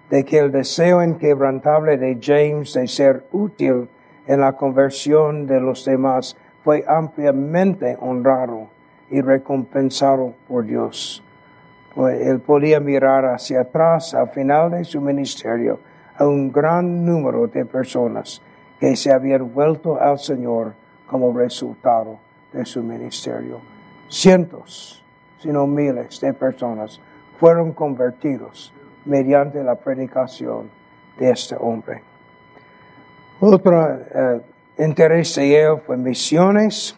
de que el deseo inquebrantable de James de ser útil en la conversión de los demás fue ampliamente honrado y recompensado por Dios. Pues él podía mirar hacia atrás al final de su ministerio a un gran número de personas que se habían vuelto al Señor como resultado de su ministerio. Cientos, sino miles de personas fueron convertidos mediante la predicación de este hombre. Otro eh, interés de él fue misiones.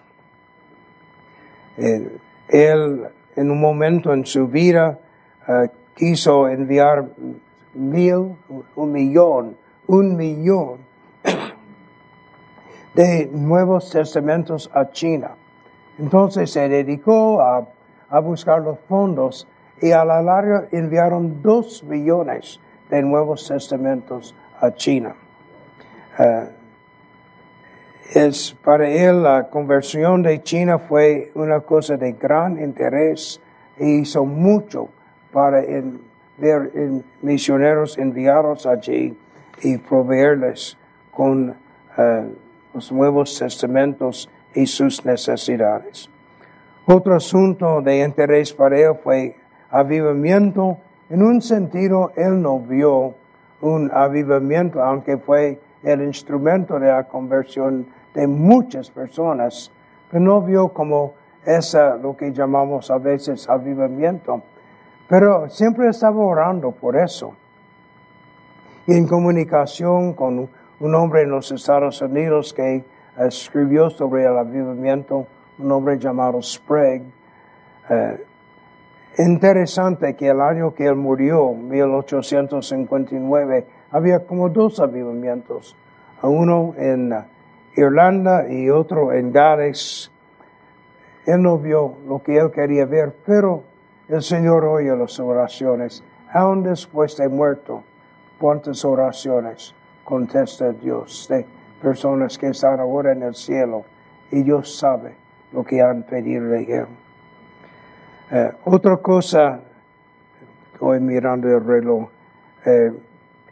Eh, él, en un momento en su vida, eh, quiso enviar mil, un millón, un millón de nuevos testamentos a China. Entonces se dedicó a, a buscar los fondos y a la larga enviaron dos millones de nuevos testamentos a China. Uh, es para él la conversión de China fue una cosa de gran interés e hizo mucho para ver misioneros enviados allí y proveerles con uh, los nuevos testamentos y sus necesidades. Otro asunto de interés para él fue avivamiento. En un sentido, él no vio un avivamiento, aunque fue el instrumento de la conversión de muchas personas, pero no vio como esa, lo que llamamos a veces avivamiento. Pero siempre estaba orando por eso. Y en comunicación con un hombre en los Estados Unidos que escribió sobre el avivamiento, un hombre llamado Sprague, eh, Interesante que el año que él murió, 1859, había como dos avivamientos, uno en Irlanda y otro en Gales. Él no vio lo que él quería ver, pero el Señor oye las oraciones, aún después de muerto. ¿Cuántas oraciones contesta Dios de personas que están ahora en el cielo y Dios sabe lo que han pedido de él? Eh, otra cosa, estoy mirando el reloj, eh,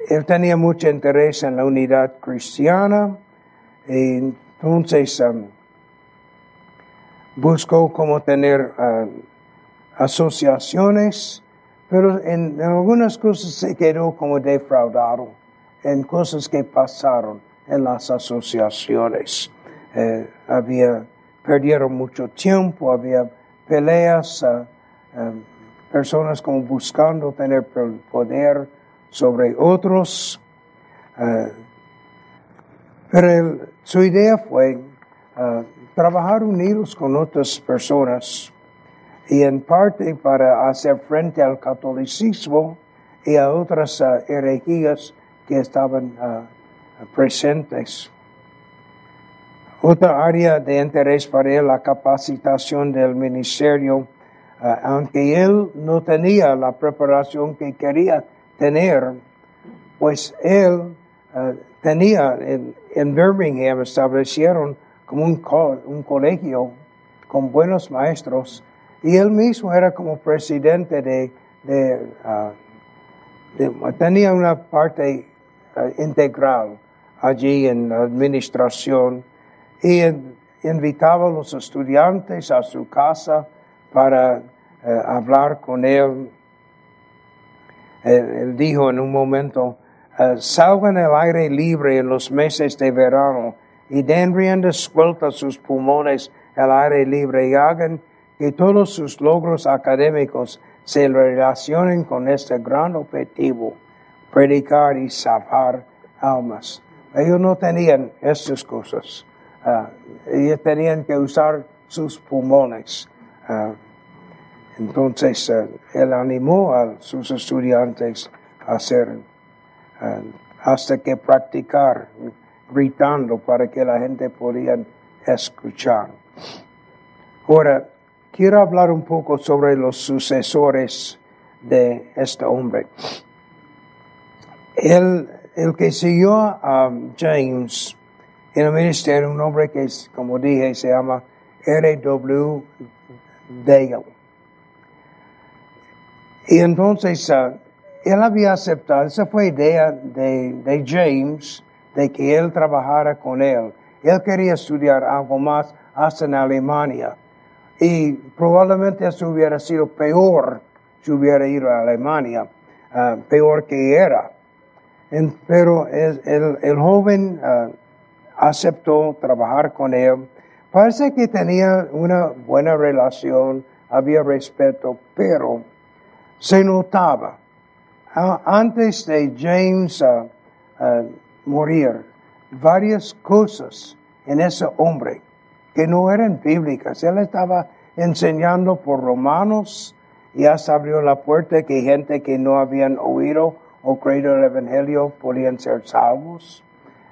él tenía mucho interés en la unidad cristiana, y entonces um, buscó cómo tener uh, asociaciones, pero en, algunas cosas se quedó como defraudado, en cosas que pasaron en las asociaciones. Eh, había, perdieron mucho tiempo, había peleas, uh, um, personas como buscando tener poder sobre otros. Uh, pero su idea fue trabajar unidos con otras personas y en parte para hacer frente al catolicismo y a otras herejías que estaban presentes. Otra área de interés para él, la capacitación del ministerio, aunque él no tenía la preparación que quería tener, pues él tenía en, Birmingham, establecieron como un, un colegio con buenos maestros y él mismo era como presidente de, de, tenía una parte integral allí en la administración y invitaba a los estudiantes a su casa para hablar con él. él. dijo en un momento, uh, salgan el aire libre en los meses de verano y den rienda suelta sus pulmones al aire libre y hagan que todos sus logros académicos se relacionen con este gran objetivo, predicar y salvar almas. Ellos no tenían estas cosas. Ah, ellos tenían que usar sus pulmones. Ah, entonces, ah, él animó a sus estudiantes a hacer, hasta que practicar, gritando para que la gente pudiera escuchar. Ahora, quiero hablar un poco sobre los sucesores de este hombre. El, el que siguió a James en el ministerio, un hombre que, como dije, se llama R.W. Dale. Y entonces, uh, él había aceptado, esa fue idea de, de James, de que él trabajara con él. Él quería estudiar algo más hasta en Alemania. Y probablemente eso hubiera sido peor si hubiera ido a Alemania, uh, peor que era. pero el, el, joven uh, aceptó trabajar con él. Parece que tenía una buena relación, había respeto, pero se notaba, antes de James uh, morir, varias cosas en ese hombre que no eran bíblicas. Él estaba enseñando por romanos, ya se abrió la puerta que gente que no habían oído o creído el Evangelio podían ser salvos.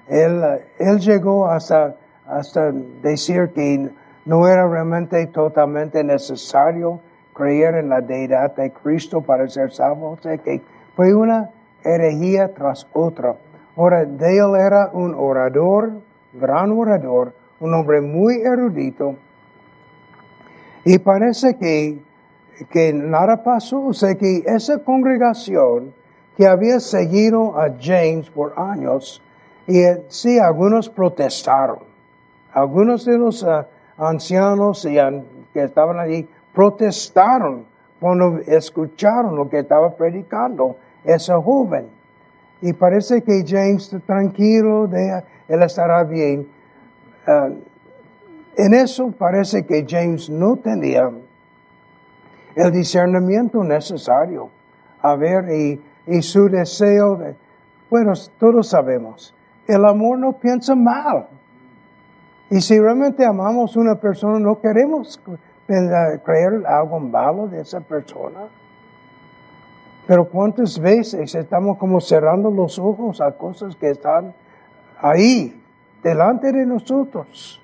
Él, él llegó hasta, hasta decir que no era realmente totalmente necesario creer en la deidad de Cristo para ser salvo. O sea que fue una herejía tras otra. Ahora, Dale era un orador, gran orador, un hombre muy erudito. Y parece que, que nada pasó. O sea que esa congregación que había seguido a James por años, y eh, sí, algunos protestaron. Algunos de los uh, ancianos que estaban allí protestaron cuando escucharon lo que estaba predicando ese joven. Y parece que James tranquilo, de, él estará bien. Uh, en eso parece que James no tenía el discernimiento necesario. A ver, y, y su deseo, de, bueno, todos sabemos, el amor no piensa mal. Y si realmente amamos a una persona, no queremos creer algo malo de esa persona. Pero cuántas veces estamos como cerrando los ojos a cosas que están ahí, delante de nosotros.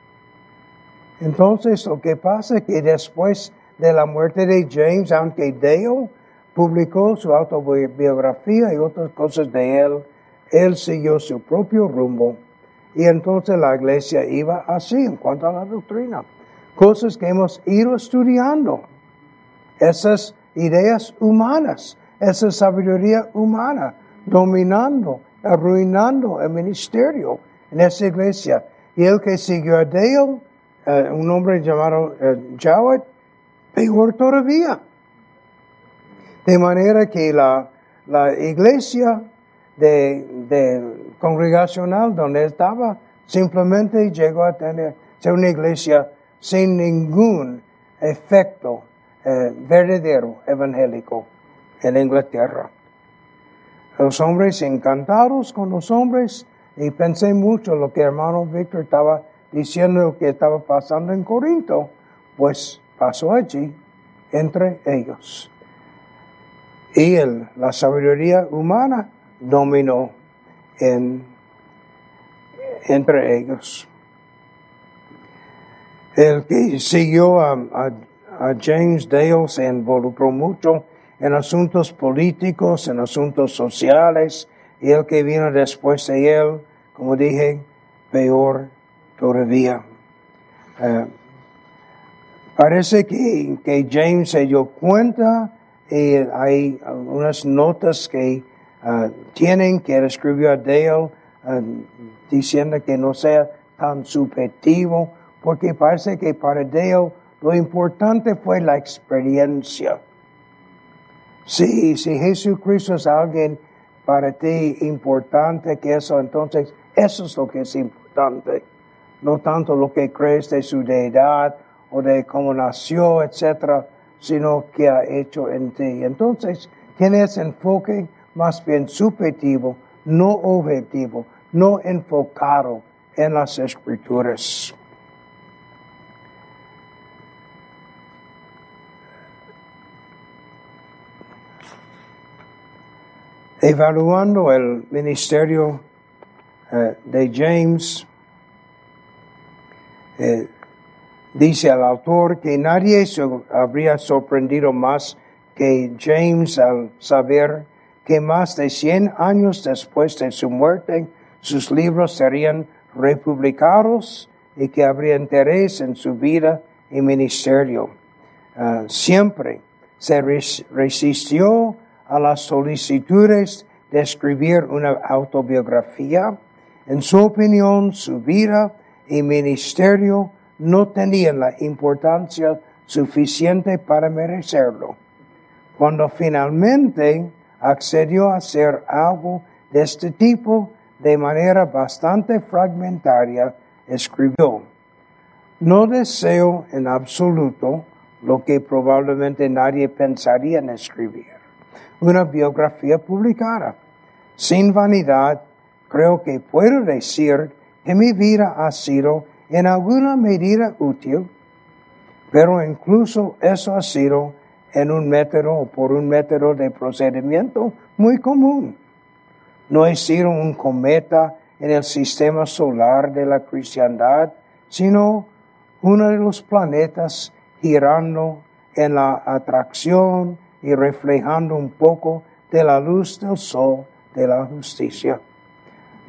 Entonces lo que pasa es que después de la muerte de James, aunque Dale publicó su autobiografía y otras cosas de él, él siguió su propio rumbo y entonces la iglesia iba así en cuanto a la doctrina. Cosas que hemos ido estudiando. Esas ideas humanas, esa sabiduría humana, dominando, arruinando el ministerio en esa iglesia. Y el que siguió a Dale, eh, un hombre llamado uh, Jowett, peor todavía. De manera que la, la iglesia de, congregacional donde estaba, simplemente llegó a tener una iglesia sin ningún efecto eh, verdadero evangélico en Inglaterra. Los hombres encantados con los hombres y pensé mucho lo que hermano Víctor estaba diciendo que estaba pasando en Corinto, pues pasó allí entre ellos. Y el, la sabiduría humana dominó en, entre ellos. El que siguió a, James Dale se involucró mucho en asuntos políticos, en asuntos sociales, y el que vino después de él, como dije, peor todavía. Eh, parece que, que James se dio cuenta y hay unas notas que tienen que escribir a Dale ah, diciendo que no sea tan subjetivo, porque parece que para Dale lo importante fue la experiencia. Sí, si Jesucristo es alguien para ti importante que eso, entonces eso es lo que es importante. No tanto lo que crees de su deidad o de cómo nació, etcétera, sino que ha hecho en ti. Entonces, tienes enfoque más bien subjetivo, no objetivo, no enfocado en las escrituras. Evaluando el ministerio eh, de James, eh, dice el autor que nadie se habría sorprendido más que James al saber que más de 100 años después de su muerte, sus libros serían republicados y que habría interés en su vida y ministerio. Ah, siempre se resistió a las solicitudes de escribir una autobiografía. En su opinión, su vida y ministerio no tenían la importancia suficiente para merecerlo. Cuando finalmente accedió a hacer algo de este tipo de manera bastante fragmentaria, escribió, no deseo en absoluto lo que probablemente nadie pensaría en escribir una biografía publicada. Sin vanidad, creo que puedo decir que mi vida ha sido en alguna medida útil, pero incluso eso ha sido en un método o por un método de procedimiento muy común. No sido un cometa en el sistema solar de la cristiandad, sino uno de los planetas girando en la atracción y reflejando un poco de la luz del sol de la justicia.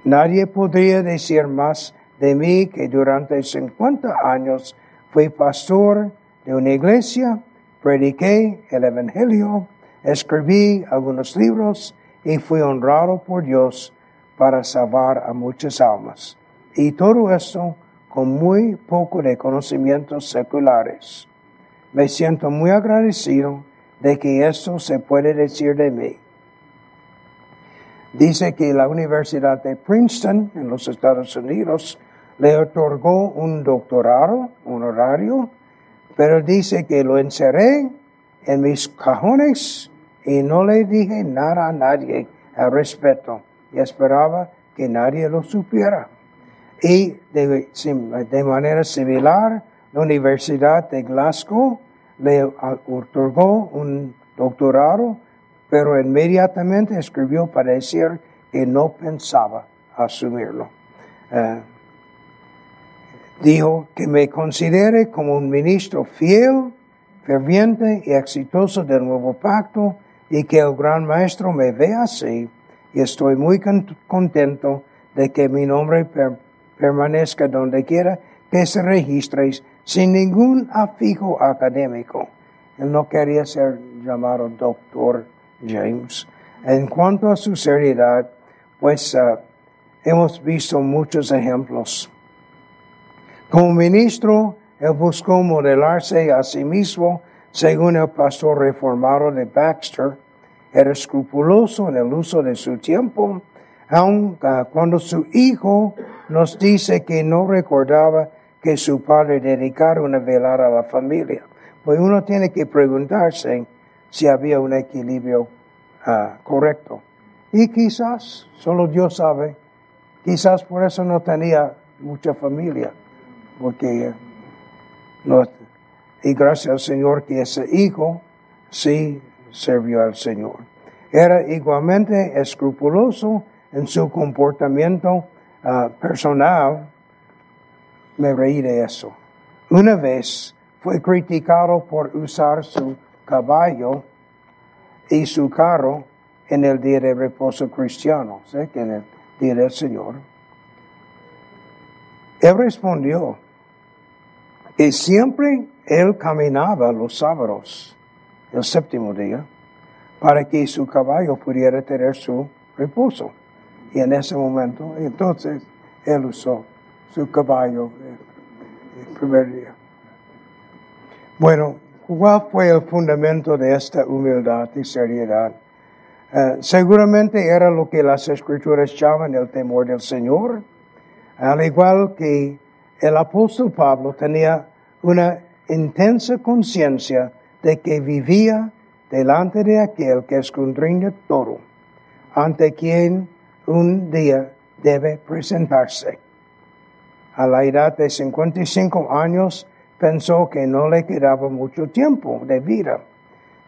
Nadie podría decir más de mí que durante 50 años fui pastor de una iglesia, prediqué el Evangelio, escribí algunos libros y fui honrado por Dios para salvar a muchas almas. Y todo esto con muy poco de conocimientos seculares. Me siento muy agradecido de que esto se puede decir de mí. Dice que la Universidad de Princeton en los Estados Unidos le otorgó un doctorado un horario, pero dice que lo encerré en mis cajones y no le dije nada a nadie al respecto y esperaba que nadie lo supiera. Y de, manera similar, la Universidad de Glasgow le otorgó un doctorado, pero inmediatamente escribió para decir que no pensaba asumirlo. Eh, dijo que me considere como un ministro fiel, ferviente y exitoso del nuevo pacto y que el gran maestro me vea así y estoy muy contento de que mi nombre permanezca donde quiera que se registréis sin ningún afijo académico. Él no quería ser llamado doctor James. En cuanto a su seriedad, pues uh, hemos visto muchos ejemplos. Como ministro, él buscó modelarse a sí mismo según el pastor reformado de Baxter. Era escrupuloso en el uso de su tiempo, aun cuando su hijo nos dice que no recordaba que su padre dedicara una velada a la familia. Pues uno tiene que preguntarse si había un equilibrio ah, correcto. Y quizás, solo Dios sabe, quizás por eso no tenía mucha familia, porque no, y gracias al Señor que ese hijo sí sirvió al Señor. Era igualmente escrupuloso en su comportamiento ah, personal me reí de eso. Una vez fue criticado por usar su caballo y su carro en el día de reposo cristiano, ¿sí? en el día del Señor. Él respondió que siempre él caminaba los sábados, el séptimo día, para que su caballo pudiera tener su reposo. Y en ese momento, entonces, él usó su caballo el primer día. Bueno, ¿cuál fue el fundamento de esta humildad y seriedad? Eh, seguramente era lo que las escrituras llaman el temor del Señor, al igual que el apóstol Pablo tenía una intensa conciencia de que vivía delante de aquel que escudriña todo. ante quien un día debe presentarse. A la edad de 55 años pensó que no le quedaba mucho tiempo de vida.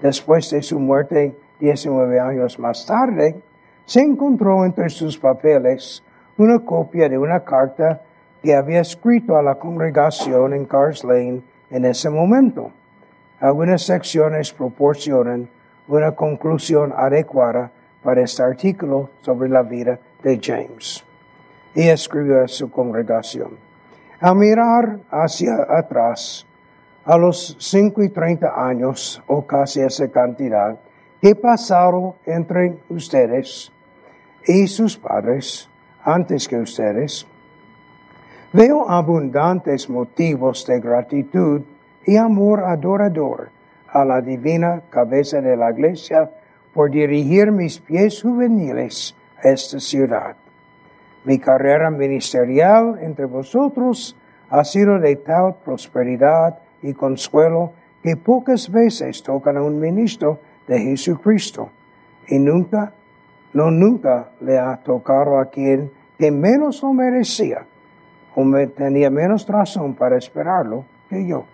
Después de su muerte, 19 años más tarde, se encontró entre sus papeles una copia de una carta que había escrito a la congregación en Cars Lane en ese momento. Algunas secciones proporcionan una conclusión adecuada para este artículo sobre la vida de James. Y escribió a su congregación. A mirar hacia atrás, a los cinco y treinta años, o casi esa cantidad, que pasaron entre ustedes y sus padres antes que ustedes, veo abundantes motivos de gratitud y amor adorador a la divina cabeza de la iglesia por dirigir mis pies juveniles a esta ciudad. Mi carrera ministerial entre vosotros ha sido de tal prosperidad y consuelo que pocas veces tocan a un ministro de Jesucristo y nunca, no nunca le ha tocado a quien que menos lo merecía o me tenía menos razón para esperarlo que yo.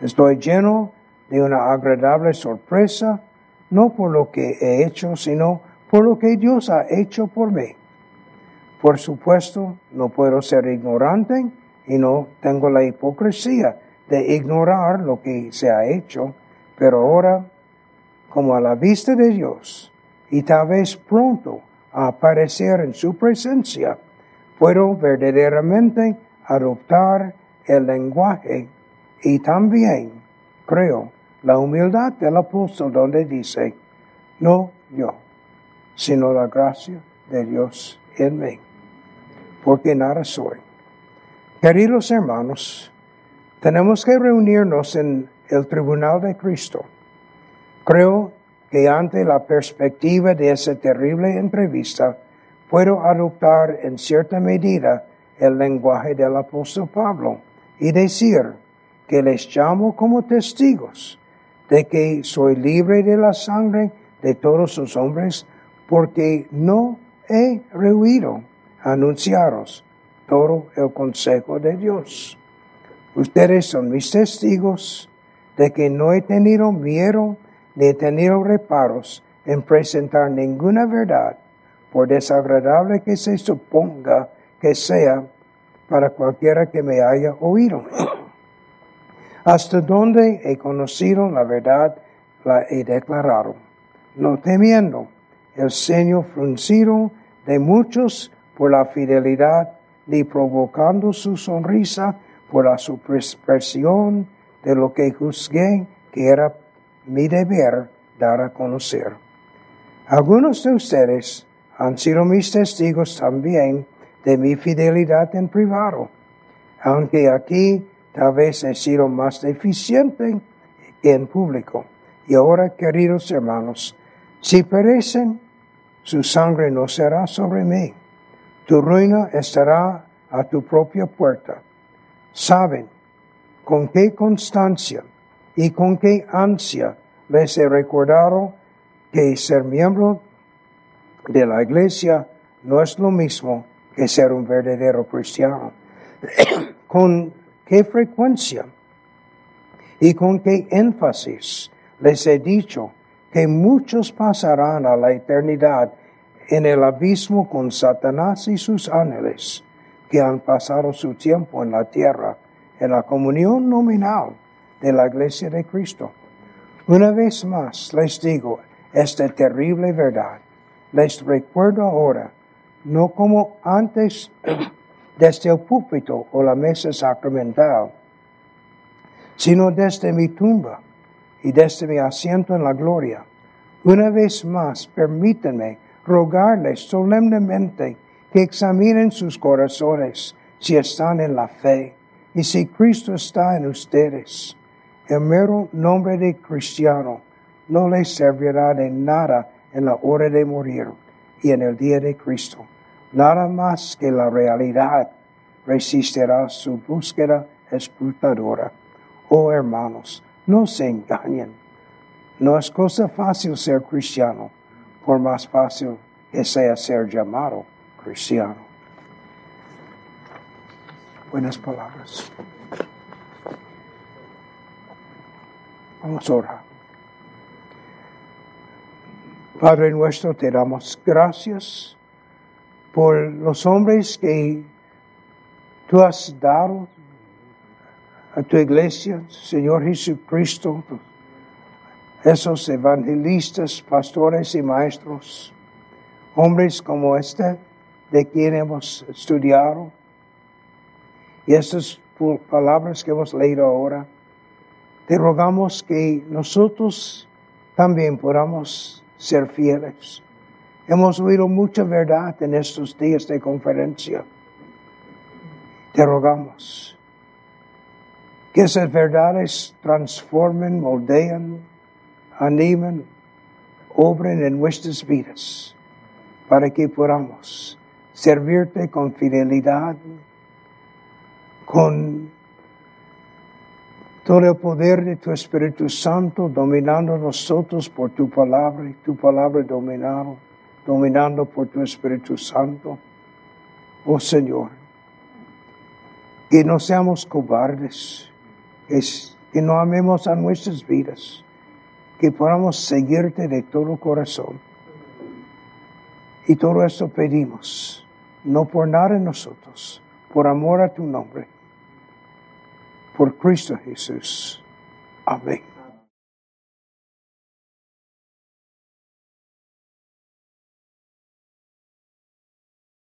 Estoy lleno de una agradable sorpresa, no por lo que he hecho, sino por lo que Dios ha hecho por mí. Por supuesto, no puedo ser ignorante y no tengo la hipocresía de ignorar lo que se ha hecho, pero ahora, como a la vista de Dios, y tal vez pronto a aparecer en su presencia, puedo verdaderamente adoptar el lenguaje y también, creo, la humildad del apóstol donde dice, no yo, sino la gracia de Dios en mí, porque nada soy. Queridos hermanos, tenemos que reunirnos en el tribunal de Cristo. Creo que ante la perspectiva de esa terrible entrevista, puedo adoptar en cierta medida el lenguaje del apóstol Pablo y decir que les llamo como testigos de que soy libre de la sangre de todos los hombres porque no he rehuido anunciaros todo el consejo de Dios. Ustedes son mis testigos de que no he tenido miedo ni he tenido reparos en presentar ninguna verdad, por desagradable que se suponga que sea para cualquiera que me haya oído. Hasta donde he conocido la verdad, la he declarado, no temiendo el ceño fruncido de muchos por la fidelidad ni provocando su sonrisa por la supresión de lo que juzgué que era mi deber dar a conocer. Algunos de ustedes han sido mis testigos también de mi fidelidad en privado, aunque aquí tal vez he sido más deficiente que en público. Y ahora, queridos hermanos, si perecen, su sangre no será sobre mí tu ruina estará a tu propia puerta. Saben con qué constancia y con qué ansia les he recordado que ser miembro de la iglesia no es lo mismo que ser un verdadero cristiano. con qué frecuencia y con qué énfasis les he dicho que muchos pasarán a la eternidad en el abismo con Satanás y sus ángeles que han pasado su tiempo en la tierra, en la comunión nominal de la iglesia de Cristo. Una vez más les digo esta terrible verdad. Les recuerdo ahora, no como antes desde el púlpito o la mesa sacramental, sino desde mi tumba y desde mi asiento en la gloria. Una vez más, permítanme rogarles solemnemente que examinen sus corazones si están en la fe y si Cristo está en ustedes. El mero nombre de cristiano no les servirá de nada en la hora de morir y en el día de Cristo. Nada más que la realidad resistirá su búsqueda escrutadora. Oh hermanos, no se engañen. No es cosa fácil ser cristiano por más fácil desea ser llamado cristiano. Buenas palabras. Vamos a orar. Padre nuestro, te damos gracias por los hombres que tú has dado a tu iglesia, Señor Jesucristo, esos evangelistas, pastores y maestros, hombres como este, de quien hemos estudiado, y estas palabras que hemos leído ahora, te rogamos que nosotros también podamos ser fieles. Hemos oído mucha verdad en estos días de conferencia. Te rogamos que esas verdades transformen, moldean, animen, obren en nuestras vidas para que podamos servirte con fidelidad, con todo el poder de tu Espíritu Santo dominando nosotros por tu palabra tu palabra dominando, dominando por tu Espíritu Santo. Oh Señor, que no seamos cobardes, que no amemos a nuestras vidas, que podamos seguirte de todo corazón. Y todo esto pedimos, no por nada en nosotros, por amor a tu nombre, por Cristo Jesús. Amén.